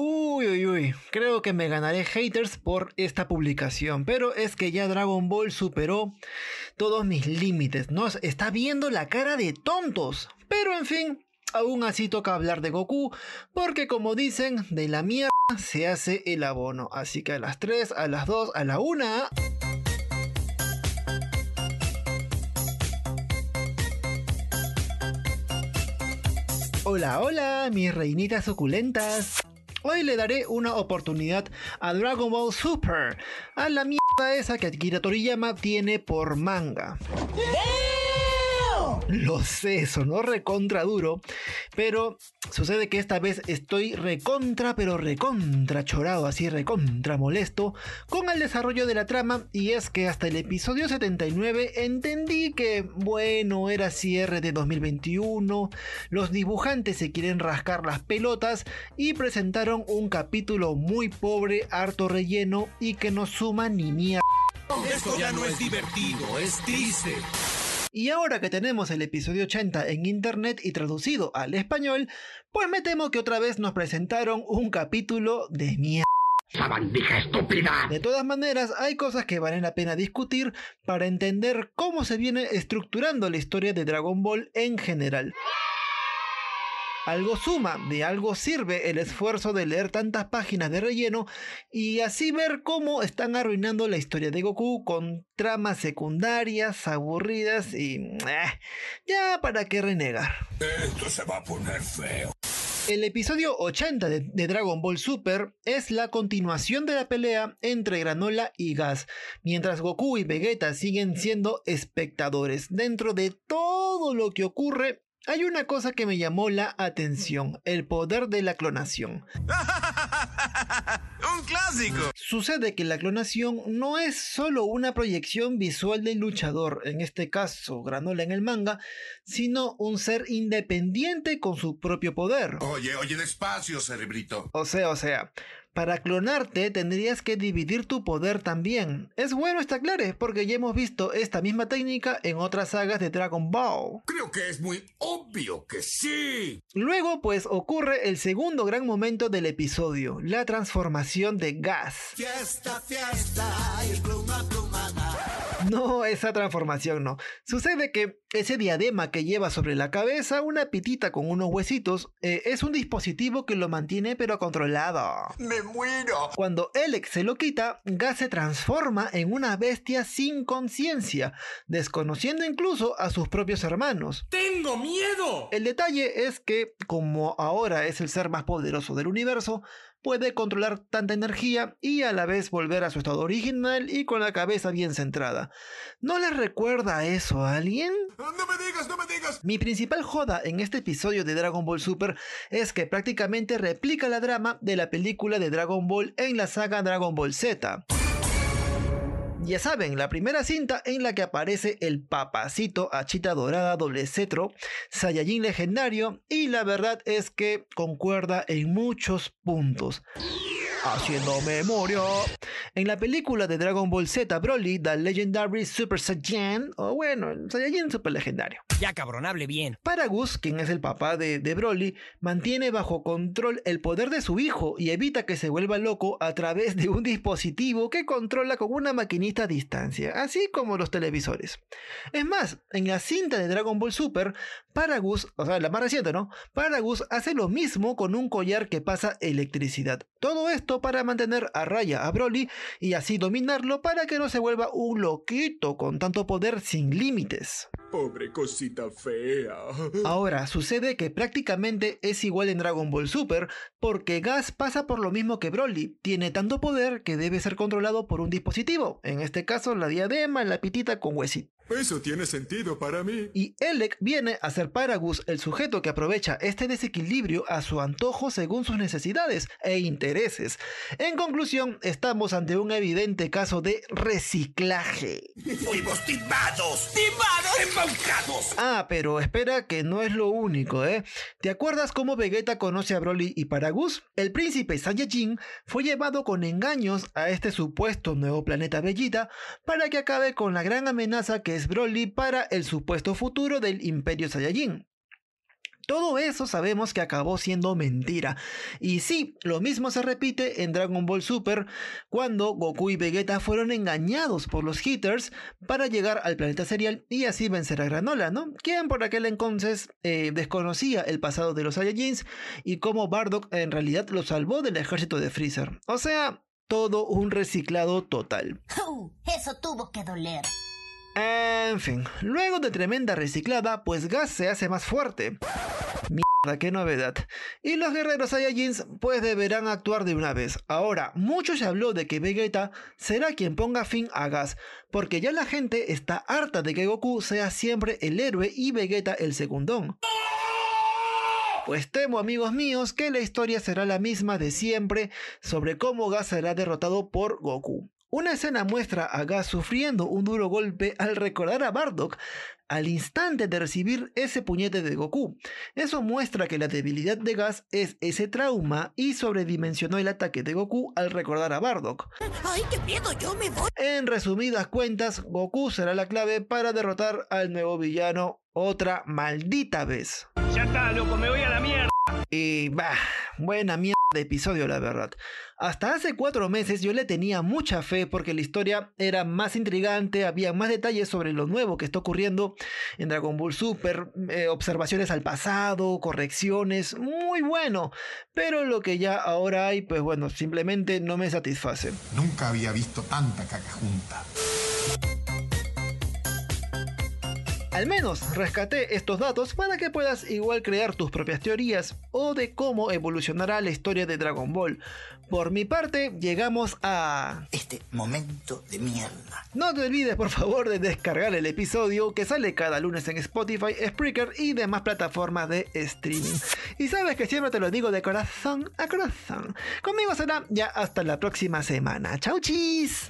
Uy, uy, uy, creo que me ganaré haters por esta publicación, pero es que ya Dragon Ball superó todos mis límites, nos está viendo la cara de tontos. Pero en fin, aún así toca hablar de Goku, porque como dicen, de la mierda se hace el abono. Así que a las 3, a las 2, a la 1... Hola, hola, mis reinitas suculentas. Hoy le daré una oportunidad a Dragon Ball Super, a la mierda esa que Akira Toriyama tiene por manga. Lo sé, sonó recontra duro, pero sucede que esta vez estoy recontra, pero recontra chorado, así recontra molesto con el desarrollo de la trama y es que hasta el episodio 79 entendí que, bueno, era cierre de 2021, los dibujantes se quieren rascar las pelotas y presentaron un capítulo muy pobre, harto relleno y que no suma ni mierda. Esto ya no es divertido, es triste. Y ahora que tenemos el episodio 80 en internet y traducido al español, pues me temo que otra vez nos presentaron un capítulo de mierda. ¡Sabandija estúpida! De todas maneras, hay cosas que valen la pena discutir para entender cómo se viene estructurando la historia de Dragon Ball en general. Algo suma, de algo sirve el esfuerzo de leer tantas páginas de relleno y así ver cómo están arruinando la historia de Goku con tramas secundarias, aburridas y... Eh, ya para qué renegar. Esto se va a poner feo. El episodio 80 de, de, Dragon Ball Super es la continuación de la pelea entre Granola y Gas, mientras Goku y Vegeta siguen siendo espectadores dentro de todo lo que ocurre hay una cosa que me llamó la atención, el poder de la clonación. ¡Un clásico! Sucede que la clonación no es solo una proyección visual del luchador, en este caso Granola en el manga, sino un ser independiente con su propio poder. Oye, oye, despacio, cerebrito. O sea, o sea, para clonarte tendrías que dividir tu poder también. Es bueno, está claro, porque ya hemos visto esta misma técnica en otras sagas de Dragon Ball. Creo que es muy obvio que sí. Luego, pues ocurre el segundo gran momento del episodio, la transformación de Gas. Fiesta, fiesta, y pluma, pluma, no, esa transformación no. Sucede que ese diadema que lleva sobre la cabeza, una pitita con unos huesitos, eh, es un dispositivo que lo mantiene pero controlado. ¡Me muero! Cuando Alex se lo quita, Gas se transforma en una bestia sin conciencia, desconociendo incluso a sus propios hermanos. ¡Tengo miedo! El detalle es que, como ahora es el ser más poderoso del universo, puede controlar tanta energía y a la vez volver a su estado original y con la cabeza bien centrada. ¿No les recuerda eso a alguien? No me digas, no me digas. Mi principal joda en este episodio de Dragon Ball Super es que prácticamente replica la drama de la película de Dragon Ball en la saga Dragon Ball Z. Ya saben, la primera cinta en la que aparece el papacito Achita Dorada doble cetro, Saiyajin legendario, y la verdad es que concuerda en muchos puntos. Haciendo memoria. En la película de Dragon Ball Z Broly, The Legendary Super Saiyan, o bueno, el Saiyajin super legendario. Ya cabrón, hable bien. Paragus, quien es el papá de, de Broly, mantiene bajo control el poder de su hijo y evita que se vuelva loco a través de un dispositivo que controla con una maquinita a distancia, así como los televisores. Es más, en la cinta de Dragon Ball Super, Paragus, o sea, la más reciente, ¿no? Paragus hace lo mismo con un collar que pasa electricidad. Todo esto para mantener a raya a Broly y así dominarlo para que no se vuelva un loquito con tanto poder sin límites. Pobre cosita fea. Ahora, sucede que prácticamente es igual en Dragon Ball Super, porque Gas pasa por lo mismo que Broly. Tiene tanto poder que debe ser controlado por un dispositivo, en este caso la diadema, la pitita con huesito. Eso tiene sentido para mí. Y Elec viene a ser Paragus el sujeto que aprovecha este desequilibrio a su antojo según sus necesidades e intereses. En conclusión, estamos ante un evidente caso de reciclaje. Fuimos timados, timados, embaucados. Ah, pero espera que no es lo único, ¿eh? ¿Te acuerdas cómo Vegeta conoce a Broly y Paragus? El príncipe Saiyajin fue llevado con engaños a este supuesto nuevo planeta Bellita para que acabe con la gran amenaza que Broly para el supuesto futuro del Imperio Saiyajin. Todo eso sabemos que acabó siendo mentira. Y sí, lo mismo se repite en Dragon Ball Super cuando Goku y Vegeta fueron engañados por los Hitters para llegar al planeta serial y así vencer a Granola, ¿no? Quien por aquel entonces eh, desconocía el pasado de los Saiyajins y cómo Bardock en realidad lo salvó del ejército de Freezer. O sea, todo un reciclado total. Eso tuvo que doler. En fin, luego de tremenda reciclada, pues Gas se hace más fuerte. Mierda, qué novedad. Y los guerreros Saiyajins pues deberán actuar de una vez. Ahora, mucho se habló de que Vegeta será quien ponga fin a Gas, porque ya la gente está harta de que Goku sea siempre el héroe y Vegeta el segundón. Pues temo, amigos míos, que la historia será la misma de siempre sobre cómo Gas será derrotado por Goku. Una escena muestra a Gas sufriendo un duro golpe al recordar a Bardock al instante de recibir ese puñete de Goku. Eso muestra que la debilidad de Gas es ese trauma y sobredimensionó el ataque de Goku al recordar a Bardock. ¡Ay, qué miedo! ¡Yo me voy! En resumidas cuentas, Goku será la clave para derrotar al nuevo villano otra maldita vez. Ya está, loco, me voy a la mierda. Y bah, buena mierda de episodio, la verdad. Hasta hace cuatro meses yo le tenía mucha fe porque la historia era más intrigante, había más detalles sobre lo nuevo que está ocurriendo en Dragon Ball Super, eh, observaciones al pasado, correcciones, muy bueno. Pero lo que ya ahora hay, pues bueno, simplemente no me satisface. Nunca había visto tanta caca junta. Al menos rescaté estos datos para que puedas igual crear tus propias teorías o de cómo evolucionará la historia de Dragon Ball. Por mi parte, llegamos a... Este momento de mierda. No te olvides por favor de descargar el episodio que sale cada lunes en Spotify, Spreaker y demás plataformas de streaming. Y sabes que siempre te lo digo de corazón a corazón. Conmigo será ya hasta la próxima semana. ¡Chau chis!